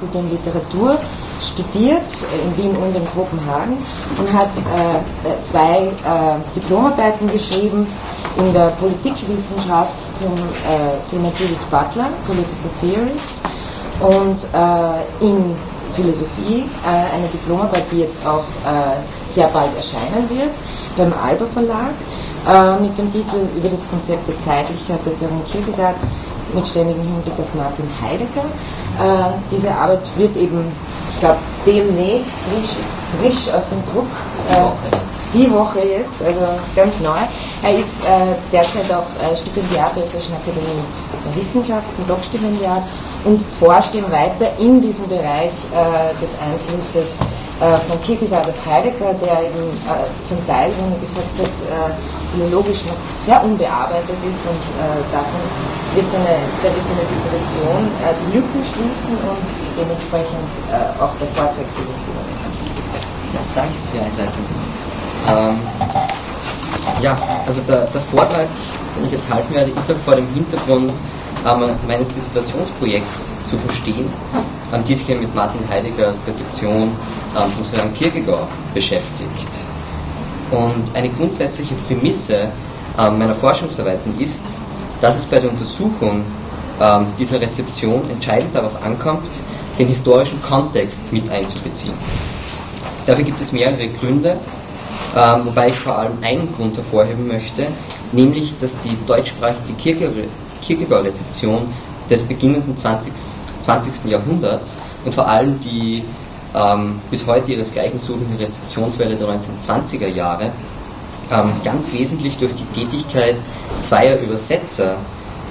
Und Literatur studiert in Wien und in Kopenhagen und hat äh, zwei äh, Diplomarbeiten geschrieben in der Politikwissenschaft zum äh, Thema Judith Butler, Political Theorist, und äh, in Philosophie, äh, eine Diplomarbeit, die jetzt auch äh, sehr bald erscheinen wird beim Alba Verlag mit dem Titel über das Konzept der Zeitlichkeit bei Sören Kierkegaard mit ständigem Hinblick auf Martin Heidegger. Diese Arbeit wird eben ich glaube, demnächst frisch, frisch aus dem Druck, äh, die Woche jetzt, also ganz neu. Er ist äh, derzeit auch äh, Stipendiat der Österreichischen Akademie der Wissenschaften, Doppstipendiat und forscht eben weiter in diesem Bereich äh, des Einflusses äh, von Kierkegaard auf Heidegger, der eben äh, zum Teil, wie man gesagt hat, philologisch noch sehr unbearbeitet ist und davon wird seine, da wird seine Dissertation die Lücken schließen und dementsprechend äh, auch der Vortrag dieses Thema. Ja, danke für die Einleitung. Ähm, ja, also der, der, Vortrag, den ich jetzt halten werde, ist auch vor dem Hintergrund ähm, meines Dissertationsprojekts zu verstehen, ähm, die sich mit Martin Heideggers Rezeption ähm, von Søren Kierkegaard beschäftigt. Und eine grundsätzliche Prämisse ähm, meiner Forschungsarbeiten ist, dass es bei der Untersuchung ähm, dieser Rezeption entscheidend darauf ankommt, den historischen Kontext mit einzubeziehen. Dafür gibt es mehrere Gründe, ähm, wobei ich vor allem einen Grund hervorheben möchte, nämlich dass die deutschsprachige Kierkegaard-Rezeption des beginnenden 20. 20. Jahrhunderts und vor allem die ähm, bis heute ihresgleichen suchende Rezeptionswelle der 1920er Jahre ähm, ganz wesentlich durch die Tätigkeit zweier Übersetzer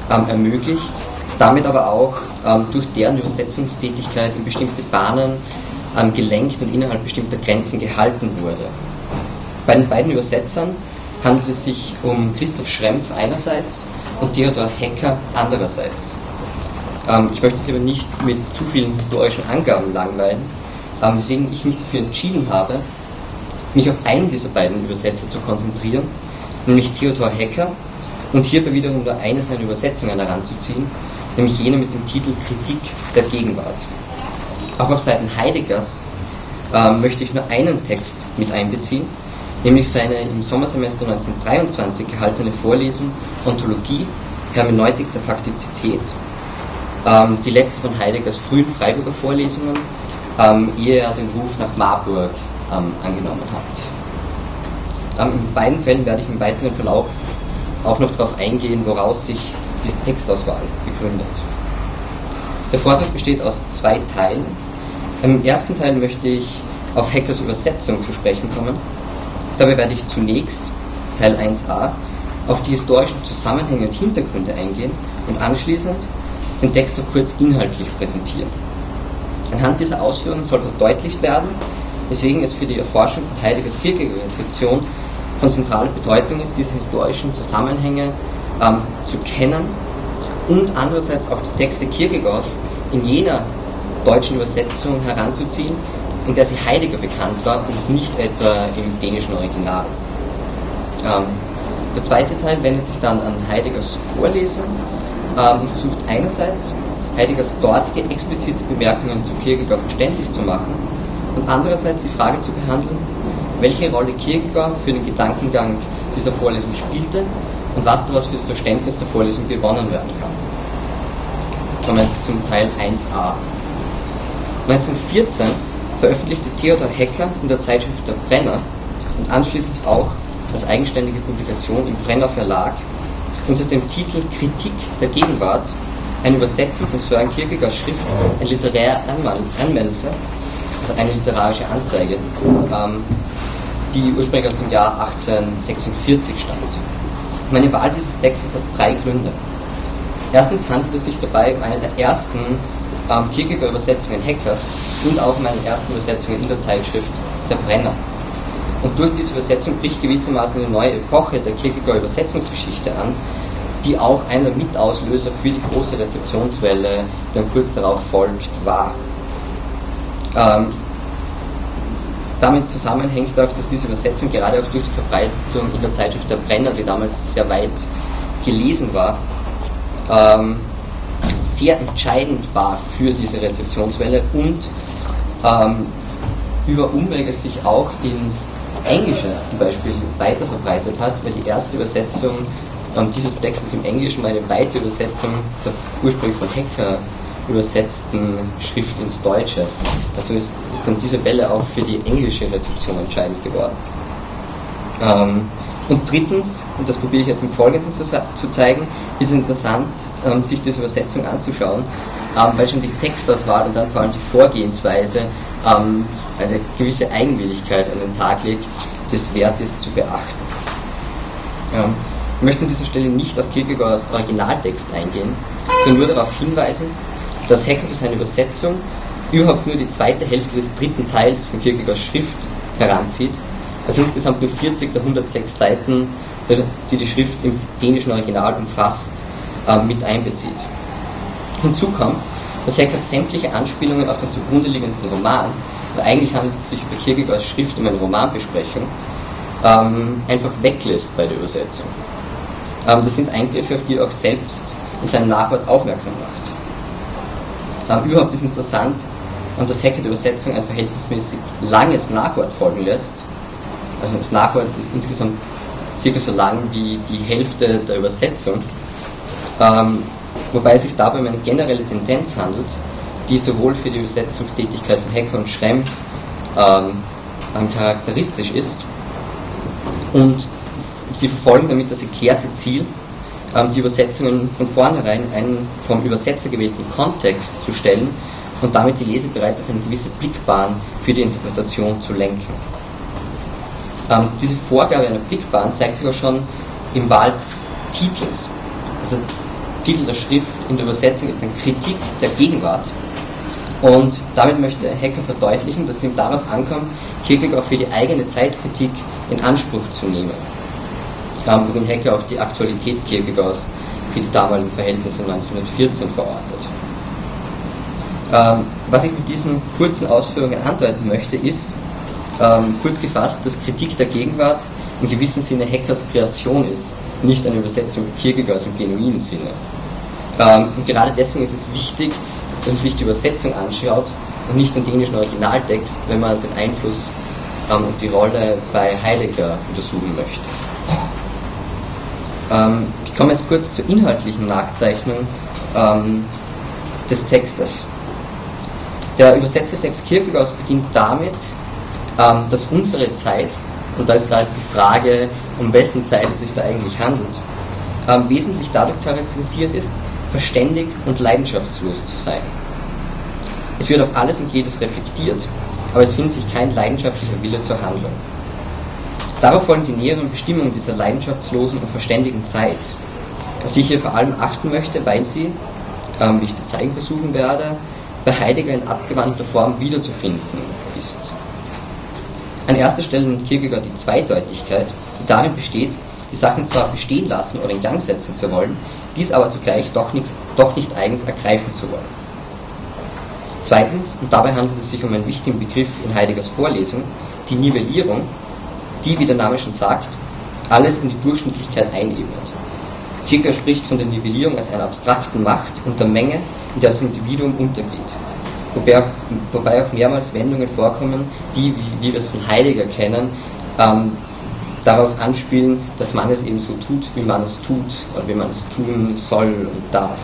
ähm, ermöglicht, damit aber auch ähm, durch deren Übersetzungstätigkeit in bestimmte Bahnen ähm, gelenkt und innerhalb bestimmter Grenzen gehalten wurde. Bei den beiden Übersetzern handelt es sich um Christoph Schrempf einerseits und Theodor Hecker andererseits. Ähm, ich möchte Sie aber nicht mit zu vielen historischen Angaben langweilen, ähm, weswegen ich mich dafür entschieden habe, mich auf einen dieser beiden Übersetzer zu konzentrieren, nämlich Theodor Hecker, und hierbei wiederum nur eine seiner Übersetzungen heranzuziehen, nämlich jene mit dem Titel Kritik der Gegenwart. Auch auf Seiten Heideggers äh, möchte ich nur einen Text mit einbeziehen, nämlich seine im Sommersemester 1923 gehaltene Vorlesung Ontologie, Hermeneutik der Faktizität, ähm, die letzte von Heideggers frühen Freiburger Vorlesungen, ähm, ehe er den Ruf nach Marburg ähm, angenommen hat. Ähm, in beiden Fällen werde ich im weiteren Verlauf auch noch darauf eingehen, woraus sich diese Textauswahl begründet. Der Vortrag besteht aus zwei Teilen. Im ersten Teil möchte ich auf Hackers Übersetzung zu sprechen kommen. Dabei werde ich zunächst, Teil 1a, auf die historischen Zusammenhänge und Hintergründe eingehen und anschließend den Text noch kurz inhaltlich präsentieren. Anhand dieser Ausführungen soll verdeutlicht werden, weswegen es für die Erforschung von Heideggers Kierkegaard-Rezeption von zentraler Bedeutung ist, diese historischen Zusammenhänge ähm, zu kennen und andererseits auch die Texte Kierkegaards in jener deutschen Übersetzung heranzuziehen, in der sie Heidegger bekannt war und nicht etwa im dänischen Original. Ähm, der zweite Teil wendet sich dann an Heideggers Vorlesung ähm, und versucht einerseits Heideggers dortige explizite Bemerkungen zu Kierkegaard verständlich zu machen und andererseits die Frage zu behandeln, welche Rolle Kierkegaard für den Gedankengang dieser Vorlesung spielte und was daraus für das Verständnis der Vorlesung gewonnen werden kann. Kommen wir jetzt zum Teil 1a. 1914 veröffentlichte Theodor Hecker in der Zeitschrift Der Brenner und anschließend auch als eigenständige Publikation im Brenner Verlag unter dem Titel Kritik der Gegenwart eine Übersetzung von Sören Kierkegaards Schrift, ein literärer Anmelzer, also eine literarische Anzeige, ähm, die ursprünglich aus dem Jahr 1846 stammt. Meine Wahl dieses Textes hat drei Gründe. Erstens handelt es sich dabei um eine der ersten ähm, Kierkegaard-Übersetzungen Hackers und auch meine ersten Übersetzungen in der Zeitschrift Der Brenner. Und durch diese Übersetzung bricht gewissermaßen eine neue Epoche der Kierkegaard-Übersetzungsgeschichte an, die auch einer Mitauslöser für die große Rezeptionswelle, die dann kurz darauf folgt, war. Ähm, damit zusammenhängt auch, dass diese Übersetzung gerade auch durch die Verbreitung in der Zeitschrift Der Brenner, die damals sehr weit gelesen war, ähm, sehr entscheidend war für diese Rezeptionswelle und ähm, über Umwege sich auch ins Englische zum Beispiel weiter verbreitet hat, weil die erste Übersetzung ähm, dieses Textes im Englischen eine weite Übersetzung der ursprünglich von Hacker übersetzten Schrift ins Deutsche. Also ist, ist dann diese Welle auch für die englische Rezeption entscheidend geworden. Ähm, und drittens, und das probiere ich jetzt im Folgenden zu, zu zeigen, ist interessant, ähm, sich diese Übersetzung anzuschauen, ähm, weil schon die Textauswahl und dann vor allem die Vorgehensweise ähm, eine gewisse Eigenwilligkeit an den Tag legt, das wert ist zu beachten. Ich möchte an dieser Stelle nicht auf Kierkegaards Originaltext eingehen, sondern nur darauf hinweisen, dass Hecker für seine Übersetzung überhaupt nur die zweite Hälfte des dritten Teils von Kierkegaards Schrift heranzieht, also insgesamt nur 40 der 106 Seiten, die die Schrift im dänischen Original umfasst, äh, mit einbezieht. Hinzu kommt, dass Hecker sämtliche Anspielungen auf den zugrunde liegenden Roman, weil eigentlich handelt es sich bei Kierkegaards Schrift um eine Romanbesprechung, ähm, einfach weglässt bei der Übersetzung. Ähm, das sind Eingriffe, auf die er auch selbst in seinem Nachwort aufmerksam macht. Ähm, überhaupt ist interessant, ähm, dass der Übersetzung ein verhältnismäßig langes Nachwort folgen lässt. Also das Nachwort ist insgesamt circa so lang wie die Hälfte der Übersetzung. Ähm, wobei es sich dabei um eine generelle Tendenz handelt, die sowohl für die Übersetzungstätigkeit von Hecker und Schremm ähm, charakteristisch ist und sie verfolgen damit das erklärte Ziel, ähm, die Übersetzungen von vornherein einen vom Übersetzer gewählten Kontext zu stellen und damit die Leser bereits auf eine gewisse Blickbahn für die Interpretation zu lenken. Ähm, diese Vorgabe einer Blickbahn zeigt sich auch schon im Wahl des Titels. Also Titel der Schrift in der Übersetzung ist eine Kritik der Gegenwart. Und damit möchte Hecker verdeutlichen, dass es ihm darauf ankommt, Kierkegaard für die eigene Zeitkritik in Anspruch zu nehmen. Ähm, worin Hecker auch die Aktualität Kierkegaards für die damaligen Verhältnisse 1914 verortet. Ähm, was ich mit diesen kurzen Ausführungen andeuten möchte, ist, ähm, kurz gefasst, dass Kritik der Gegenwart in gewissem Sinne Heckers Kreation ist, nicht eine Übersetzung Kierkegaards im genuinen Sinne. Ähm, und gerade deswegen ist es wichtig, dass man sich die Übersetzung anschaut und nicht den dänischen Originaltext, wenn man den Einfluss ähm, und die Rolle bei Heidegger untersuchen möchte. Ähm, ich komme jetzt kurz zur inhaltlichen Nachzeichnung ähm, des Textes. Der übersetzte Text Kierkegaards beginnt damit, ähm, dass unsere Zeit, und da ist gerade die Frage, um wessen Zeit es sich da eigentlich handelt, ähm, wesentlich dadurch charakterisiert ist, verständig und leidenschaftslos zu sein. Es wird auf alles und jedes reflektiert, aber es findet sich kein leidenschaftlicher Wille zur Handlung. Darauf folgen die näheren Bestimmungen dieser leidenschaftslosen und verständigen Zeit, auf die ich hier vor allem achten möchte, weil sie, ähm, wie ich zu zeigen versuchen werde, bei Heidegger in abgewandelter Form wiederzufinden ist. An erster Stelle nimmt Kierkegaard die Zweideutigkeit, die darin besteht, die Sachen zwar bestehen lassen oder in Gang setzen zu wollen, dies aber zugleich doch, nichts, doch nicht eigens ergreifen zu wollen. Zweitens, und dabei handelt es sich um einen wichtigen Begriff in Heideggers Vorlesung, die Nivellierung, die, wie der Name schon sagt, alles in die Durchschnittlichkeit einebnet. Kierkegaard spricht von der Nivellierung als einer abstrakten Macht und der Menge, in der das Individuum untergeht. Wobei auch, wobei auch mehrmals Wendungen vorkommen, die, wie, wie wir es von Heidegger kennen, ähm, darauf anspielen, dass man es eben so tut, wie man es tut oder wie man es tun soll und darf.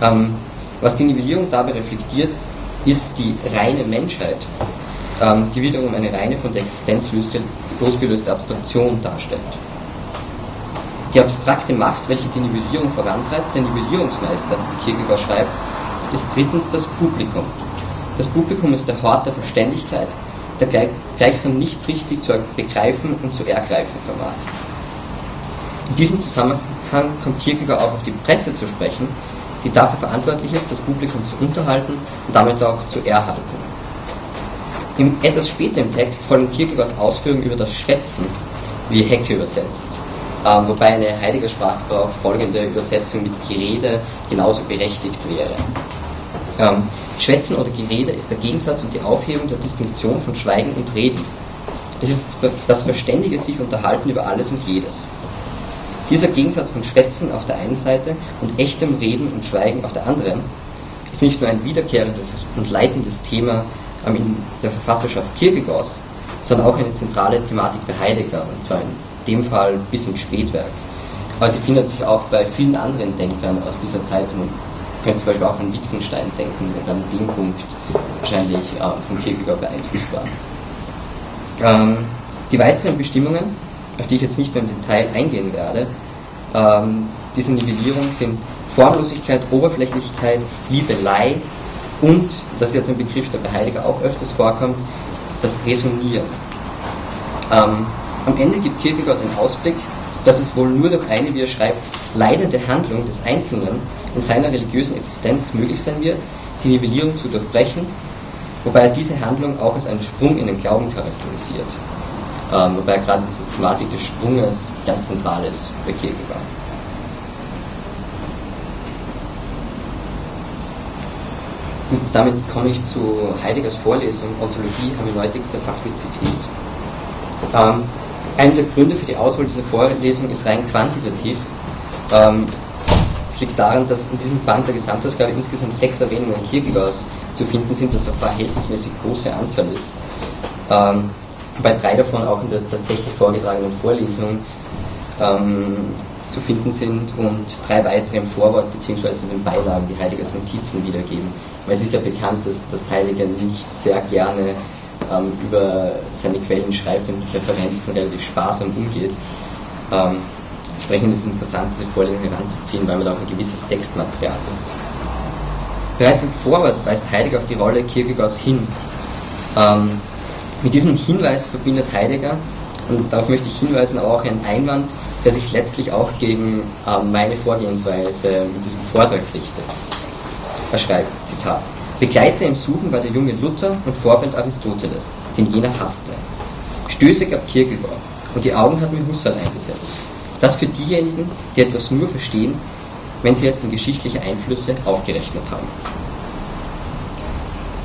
Ähm, was die Nivellierung dabei reflektiert, ist die reine Menschheit, die wiederum eine reine von der Existenz losgelöste Abstraktion darstellt. Die abstrakte Macht, welche die Nivellierung vorantreibt, der Nivellierungsmeister, wie Kierkegaard schreibt, ist drittens das Publikum. Das Publikum ist der Hort der Verständigkeit, der gleich, gleichsam nichts richtig zu begreifen und zu ergreifen vermag. In diesem Zusammenhang kommt Kierkegaard auch auf die Presse zu sprechen, die dafür verantwortlich ist, das Publikum zu unterhalten und damit auch zu erhalten. Im, etwas später im Text folgen Kierkegaards Ausführungen über das Schwätzen, wie Hecke übersetzt, ähm, wobei eine Heidegger Sprachgebrauch folgende Übersetzung mit Gerede genauso berechtigt wäre. Ähm, Schwätzen oder Gerede ist der Gegensatz und die Aufhebung der Distinktion von Schweigen und Reden. Es ist das verständige sich unterhalten über alles und jedes. Dieser Gegensatz von Schwätzen auf der einen Seite und echtem Reden und Schweigen auf der anderen ist nicht nur ein wiederkehrendes und leitendes Thema in der Verfasserschaft Kierkegaards, sondern auch eine zentrale Thematik bei Heidegger, und zwar in dem Fall bis ins Spätwerk. Aber sie findet sich auch bei vielen anderen Denkern aus dieser Zeit. man könnte zum Beispiel auch an Wittgenstein denken, der an dem Punkt wahrscheinlich äh, von Kierkegaard beeinflusst war. Ähm, die weiteren Bestimmungen, auf die ich jetzt nicht mehr im Detail eingehen werde, ähm, diese Nivellierung sind Formlosigkeit, Oberflächlichkeit, Liebelei und, das ist jetzt ein Begriff, der bei Heidegger auch öfters vorkommt, das Resonieren. Ähm, am Ende gibt Kierkegaard den Ausblick, dass es wohl nur durch eine, wie er schreibt, leidende Handlung des Einzelnen in seiner religiösen Existenz möglich sein wird, die Nivellierung zu durchbrechen, wobei er diese Handlung auch als einen Sprung in den Glauben charakterisiert. Ähm, wobei gerade diese Thematik des Sprunges ganz zentral ist bei Kierkegaard. Damit komme ich zu Heideggers Vorlesung Ontologie, Hermeneutik der Faktizität. Ähm, einer der Gründe für die Auswahl dieser Vorlesung ist rein quantitativ. Ähm, es liegt daran, dass in diesem Band der Gesamtausgabe insgesamt sechs Erwähnungen Kierkegaards zu finden sind, was eine verhältnismäßig große Anzahl ist. Ähm, wobei drei davon auch in der tatsächlich vorgetragenen Vorlesung ähm, zu finden sind und drei weitere im Vorwort bzw. in den Beilagen, die Heideggers Notizen wiedergeben. Weil es ist ja bekannt, dass, dass Heidegger nicht sehr gerne ähm, über seine Quellen schreibt und mit Referenzen relativ sparsam umgeht. Ähm, entsprechend ist es interessant, diese Vorlesung heranzuziehen, weil man da auch ein gewisses Textmaterial hat. Bereits im Vorwort weist Heidegger auf die Rolle Kierkegaards hin. Ähm, mit diesem Hinweis verbindet Heidegger, und darauf möchte ich hinweisen, auch einen Einwand, der sich letztlich auch gegen äh, meine Vorgehensweise mit diesem Vortrag richtet. Er schreibt, Zitat, Begleiter im Suchen war der junge Luther und Vorbild Aristoteles, den jener hasste. Stöße gab Kierkegaard und die Augen hat mir Husserl eingesetzt. Das für diejenigen, die etwas nur verstehen, wenn sie jetzt in geschichtliche Einflüsse aufgerechnet haben.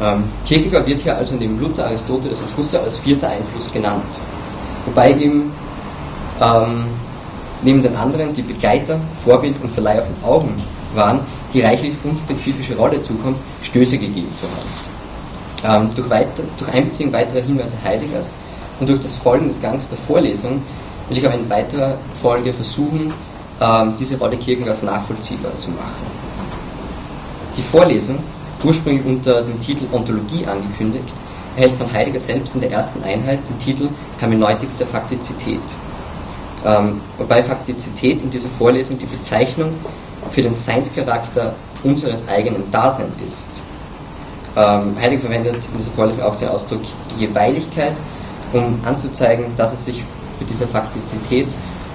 Ähm, Kierkegaard wird hier also neben Luther, Aristoteles und Husserl als vierter Einfluss genannt. Wobei ihm ähm, neben den anderen die Begleiter, Vorbild und Verleih auf den Augen waren, die reichlich unspezifische Rolle zukommt, Stöße gegeben zu haben. Ähm, durch, weiter, durch Einbeziehung weiterer Hinweise Heideggers und durch das Folgen des Gangs der Vorlesung will ich aber in weiterer Folge versuchen, ähm, diese Rolle Kierkegaards nachvollziehbar zu machen. Die Vorlesung, ursprünglich unter dem Titel Ontologie angekündigt, erhält von Heidegger selbst in der ersten Einheit den Titel Hermeneutik der Faktizität. Ähm, wobei Faktizität in dieser Vorlesung die Bezeichnung für den Seinscharakter unseres eigenen Daseins ist. Ähm, Heidegger verwendet in dieser Vorlesung auch den Ausdruck Jeweiligkeit, um anzuzeigen, dass es sich bei dieser Faktizität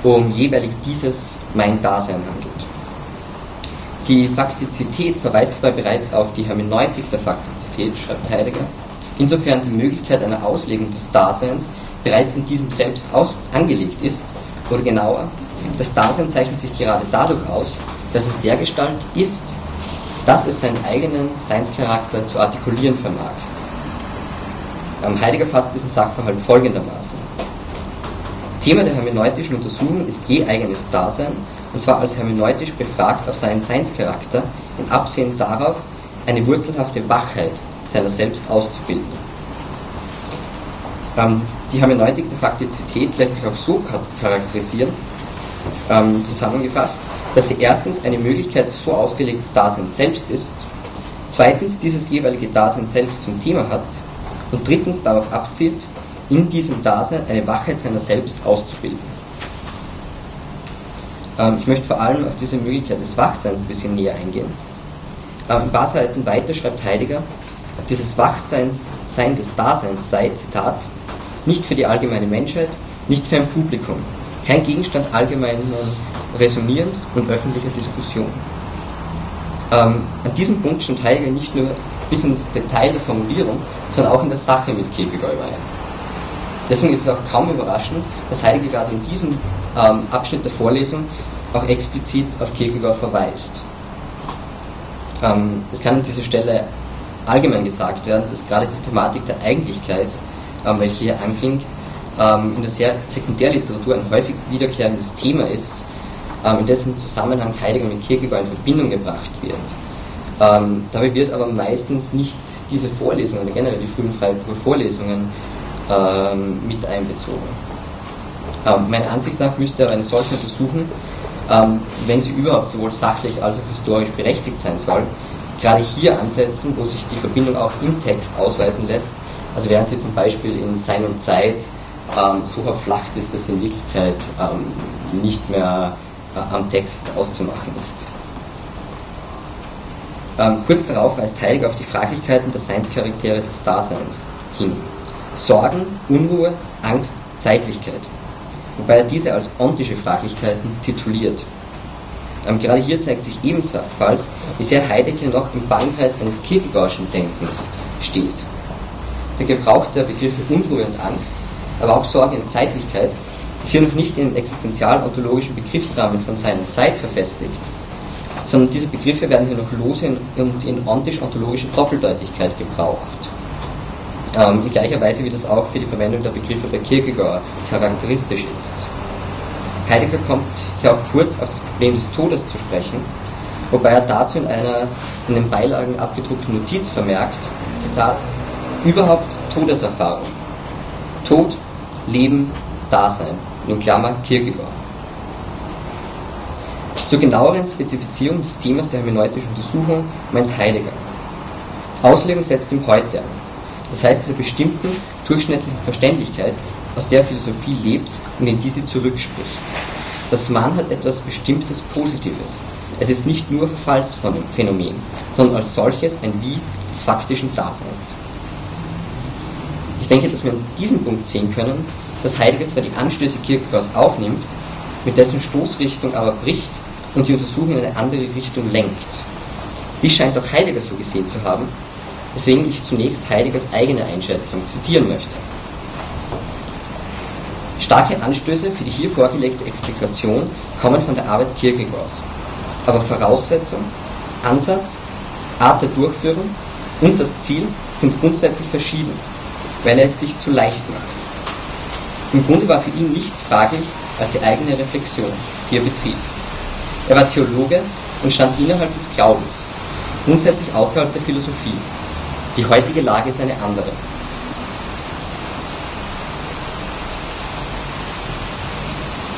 um jeweilig dieses mein Dasein handelt. Die Faktizität verweist dabei bereits auf die Hermeneutik der Faktizität, schreibt Heidegger, insofern die Möglichkeit einer Auslegung des Daseins bereits in diesem Selbst angelegt ist, oder genauer, das Dasein zeichnet sich gerade dadurch aus, dass es der Gestalt ist, dass es seinen eigenen Seinscharakter zu artikulieren vermag. Heidegger fasst diesen Sachverhalt folgendermaßen. Thema der hermeneutischen Untersuchung ist je eigenes Dasein, und zwar als hermeneutisch befragt auf seinen Seinscharakter, in Absehen darauf, eine wurzelhafte Wachheit seiner selbst auszubilden. Ähm, die Hermeneutik der Faktizität lässt sich auch so charakterisieren, ähm, zusammengefasst, dass sie erstens eine Möglichkeit so ausgelegten Daseins selbst ist, zweitens dieses jeweilige Dasein selbst zum Thema hat und drittens darauf abzielt, in diesem Dasein eine Wachheit seiner selbst auszubilden. Ähm, ich möchte vor allem auf diese Möglichkeit des Wachseins ein bisschen näher eingehen. Ähm, ein paar Seiten weiter schreibt Heidegger, dieses Wachsein Sein des Daseins sei, Zitat, nicht für die allgemeine Menschheit, nicht für ein Publikum, kein Gegenstand allgemeinen Resonierens und öffentlicher Diskussion. Ähm, an diesem Punkt stimmt Heidegger nicht nur bis ins Detail der Formulierung, sondern auch in der Sache mit Kierkegaard überein. Deswegen ist es auch kaum überraschend, dass Heidegger gerade in diesem ähm, Abschnitt der Vorlesung auch explizit auf Kierkegaard verweist. Ähm, es kann an dieser Stelle allgemein gesagt werden, dass gerade die Thematik der Eigentlichkeit, ähm, welche hier anklingt, ähm, in der Sekundärliteratur ein häufig wiederkehrendes Thema ist in dessen Zusammenhang Heidegger mit Kierkegaard in Verbindung gebracht wird. Ähm, dabei wird aber meistens nicht diese Vorlesungen, oder generell die frühen Freiburger Vorlesungen ähm, mit einbezogen. Ähm, meiner Ansicht nach müsste aber eine solche Untersuchung, ähm, wenn sie überhaupt sowohl sachlich als auch historisch berechtigt sein soll, gerade hier ansetzen, wo sich die Verbindung auch im Text ausweisen lässt. Also während sie zum Beispiel in Sein und Zeit ähm, so verflacht ist, dass sie in Wirklichkeit ähm, nicht mehr am Text auszumachen ist. Ähm, kurz darauf weist Heidegger auf die Fraglichkeiten der Seinscharaktere des Daseins hin. Sorgen, Unruhe, Angst, Zeitlichkeit. Wobei er diese als ontische Fraglichkeiten tituliert. Ähm, gerade hier zeigt sich ebenfalls, wie sehr Heidegger noch im Bannkreis eines Kierkegaardschen Denkens steht. Der Gebrauch der Begriffe Unruhe und Angst, aber auch Sorge und Zeitlichkeit hier noch nicht in den existenzial-ontologischen Begriffsrahmen von seiner Zeit verfestigt, sondern diese Begriffe werden hier noch lose und in ontisch-ontologischer Doppeldeutigkeit gebraucht. Ähm, in gleicher Weise wie das auch für die Verwendung der Begriffe bei Kierkegaard charakteristisch ist. Heidegger kommt hier auch kurz auf das Problem des Todes zu sprechen, wobei er dazu in einer in den Beilagen abgedruckten Notiz vermerkt, Zitat, überhaupt Todeserfahrung. Tod, Leben, Dasein. In Klammer Kierkegaard. Zur genaueren Spezifizierung des Themas der hermeneutischen Untersuchung meint Heidegger. Auslegung setzt im Heute an. Das heißt mit einer bestimmten durchschnittlichen Verständlichkeit, aus der Philosophie lebt und in die sie zurückspricht. Das Mann hat etwas Bestimmtes Positives. Es ist nicht nur Verfallsphänomen, sondern als solches ein Wie des faktischen Daseins. Ich denke, dass wir an diesem Punkt sehen können, dass Heidegger zwar die Anstöße Kierkegaards aufnimmt, mit dessen Stoßrichtung aber bricht und die Untersuchung in eine andere Richtung lenkt. Dies scheint auch Heidegger so gesehen zu haben, weswegen ich zunächst Heideggers eigene Einschätzung zitieren möchte. Starke Anstöße für die hier vorgelegte Explikation kommen von der Arbeit Kierkegaards. Aber Voraussetzung, Ansatz, Art der Durchführung und das Ziel sind grundsätzlich verschieden, weil er es sich zu leicht macht. Im Grunde war für ihn nichts fraglich als die eigene Reflexion, die er betrieb. Er war Theologe und stand innerhalb des Glaubens, grundsätzlich außerhalb der Philosophie. Die heutige Lage ist eine andere.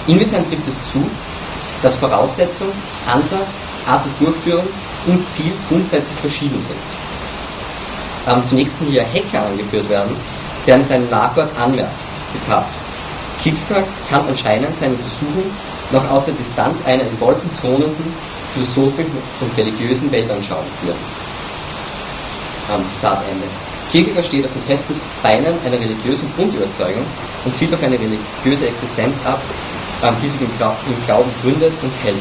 Inwiefern trifft es zu, dass Voraussetzung, Ansatz, Art der Durchführung und Ziel grundsätzlich verschieden sind? Ähm, zunächst kann hier Hecker angeführt werden, der in seinem Nachwort anmerkt, Zitat, Kierkegaard kann anscheinend seine Untersuchung noch aus der Distanz einer in Wolken thronenden philosophischen und religiösen Weltanschauung führen. Ähm, Zitat Ende. Kierkegaard steht auf den festen Beinen einer religiösen Grundüberzeugung und zielt auf eine religiöse Existenz ab, die sich im, Glauben gründet und hält.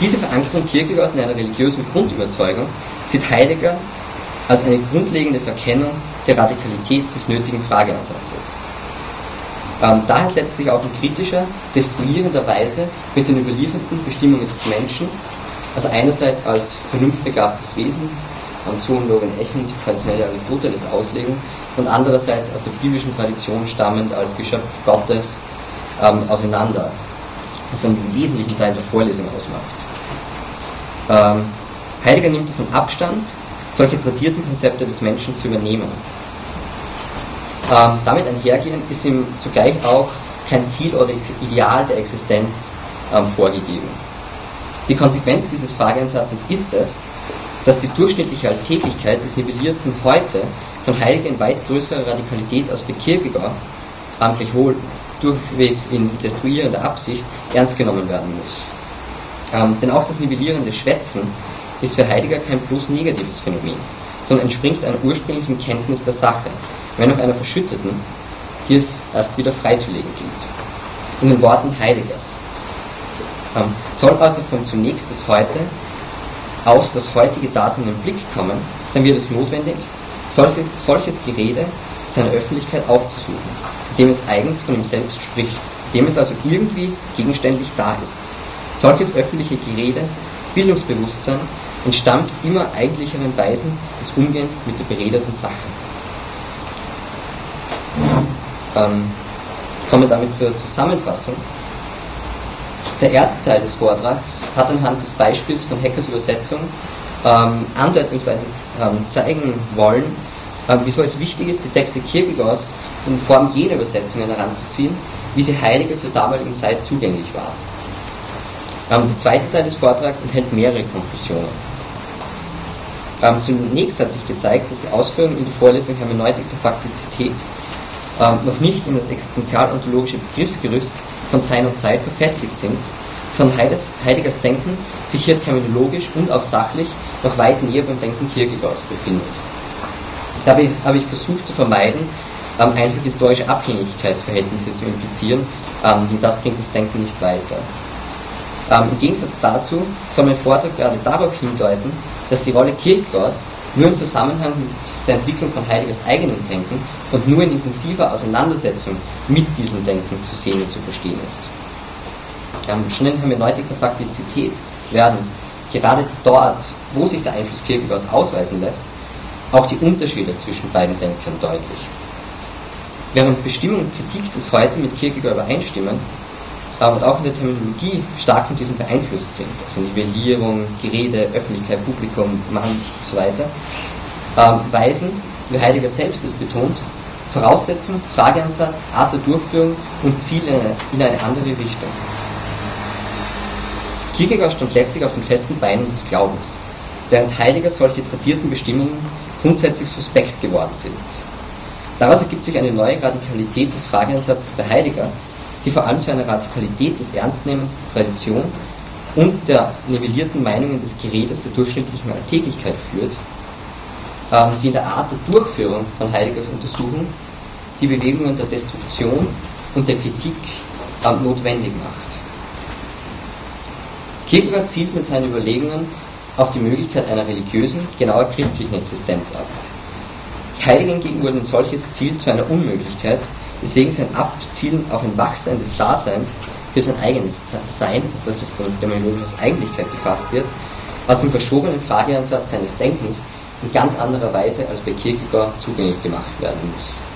Diese Verankerung Kierkegaards in einer religiösen Grundüberzeugung sieht Heidegger als eine grundlegende Verkennung der Radikalität des nötigen Frageansatzes. Ähm, daher setzt sich auch in kritischer, destruierender Weise mit den überlieferten Bestimmungen des Menschen, also einerseits als vernunftbegabtes Wesen, am Zoologen Echend traditionelle Aristoteles auslegen und andererseits aus der biblischen Tradition stammend als Geschöpf Gottes ähm, auseinander, was einen wesentlichen Teil der Vorlesung ausmacht. Ähm, Heidegger nimmt davon Abstand, solche tradierten Konzepte des Menschen zu übernehmen ähm, damit einhergehen ist ihm zugleich auch kein Ziel oder Ideal der Existenz ähm, vorgegeben. Die Konsequenz dieses Frageansatzes ist es, dass die durchschnittliche Alltäglichkeit des Nivellierten heute von Heidegger in weit größerer Radikalität als bei Kierkegaard, ähm, gleichwohl durchwegs in destruierender Absicht, ernst genommen werden muss. Ähm, denn auch das nivellierende Schwätzen ist für Heidegger kein bloß negatives Phänomen, sondern entspringt einer ursprünglichen Kenntnis der Sache, wenn auch einer verschütteten, die es erst wieder freizulegen gilt. In den Worten Heideggers ähm, soll also von zunächst das Heute aus das heutige Dasein im Blick kommen, dann wird es notwendig, solches, solches Gerede seiner Öffentlichkeit aufzusuchen, indem es eigens von ihm selbst spricht, indem es also irgendwie gegenständlich da ist. Solches öffentliche Gerede, Bildungsbewusstsein, entstammt immer eigentlicheren Weisen des Umgehens mit der beredeten Sache. Ähm, komme damit zur Zusammenfassung. Der erste Teil des Vortrags hat anhand des Beispiels von Hackers Übersetzung ähm, andeutungsweise ähm, zeigen wollen, ähm, wieso es wichtig ist, die Texte Kierkegaards in Form jener Übersetzungen heranzuziehen, wie sie Heilige zur damaligen Zeit zugänglich waren. Ähm, der zweite Teil des Vortrags enthält mehrere Konklusionen. Ähm, zunächst hat sich gezeigt, dass die Ausführungen in der Vorlesung Hermeneutik der Faktizität ähm, noch nicht in das existenzial-ontologische Begriffsgerüst von Sein und Zeit verfestigt sind, sondern Heiligers Denken sich hier terminologisch und auch sachlich noch weit näher beim Denken Kierkegaards befindet. Dabei habe ich versucht zu vermeiden, ähm, einfach historische Abhängigkeitsverhältnisse zu implizieren, ähm, denn das bringt das Denken nicht weiter. Ähm, Im Gegensatz dazu soll mein Vortrag gerade darauf hindeuten, dass die Rolle Kierkegaards nur im Zusammenhang mit der Entwicklung von Heiligers eigenem Denken und nur in intensiver Auseinandersetzung mit diesem Denken zu sehen und zu verstehen ist. Ähm, schon in Hermeneutik der Faktizität werden gerade dort, wo sich der Einfluss Kierkegaards ausweisen lässt, auch die Unterschiede zwischen beiden Denkern deutlich. Während Bestimmung und Kritik des heute mit Kierkegaard übereinstimmen, und auch in der Terminologie stark von diesem beeinflusst sind, also Nivellierung, Gerede, Öffentlichkeit, Publikum, Mann und so ähm, weisen, wie Heidegger selbst es betont, Voraussetzung, Frageansatz, Art der Durchführung und Ziel in eine, in eine andere Richtung. Kierkegaard stand letztlich auf den festen Beinen des Glaubens, während Heidegger solche tradierten Bestimmungen grundsätzlich suspekt geworden sind. Daraus ergibt sich eine neue Radikalität des Frageansatzes bei Heidegger, die vor allem zu einer Radikalität des Ernstnehmens der Tradition und der nivellierten Meinungen des Geredes der durchschnittlichen Alltäglichkeit führt, die in der Art der Durchführung von Heideggers Untersuchung die Bewegungen der Destruktion und der Kritik ähm, notwendig macht. Kierkegaard zielt mit seinen Überlegungen auf die Möglichkeit einer religiösen, genauer christlichen Existenz ab. Heidegger hingegen wurde ein solches Ziel zu einer Unmöglichkeit, weswegen sein Abzielen auf ein Wachsein des Daseins für sein eigenes Sein, das ist das, was terminologisch als Eigentlichkeit gefasst wird, aus dem verschobenen Frageansatz seines Denkens in ganz anderer Weise als bei Kierkegaard zugänglich gemacht werden muss.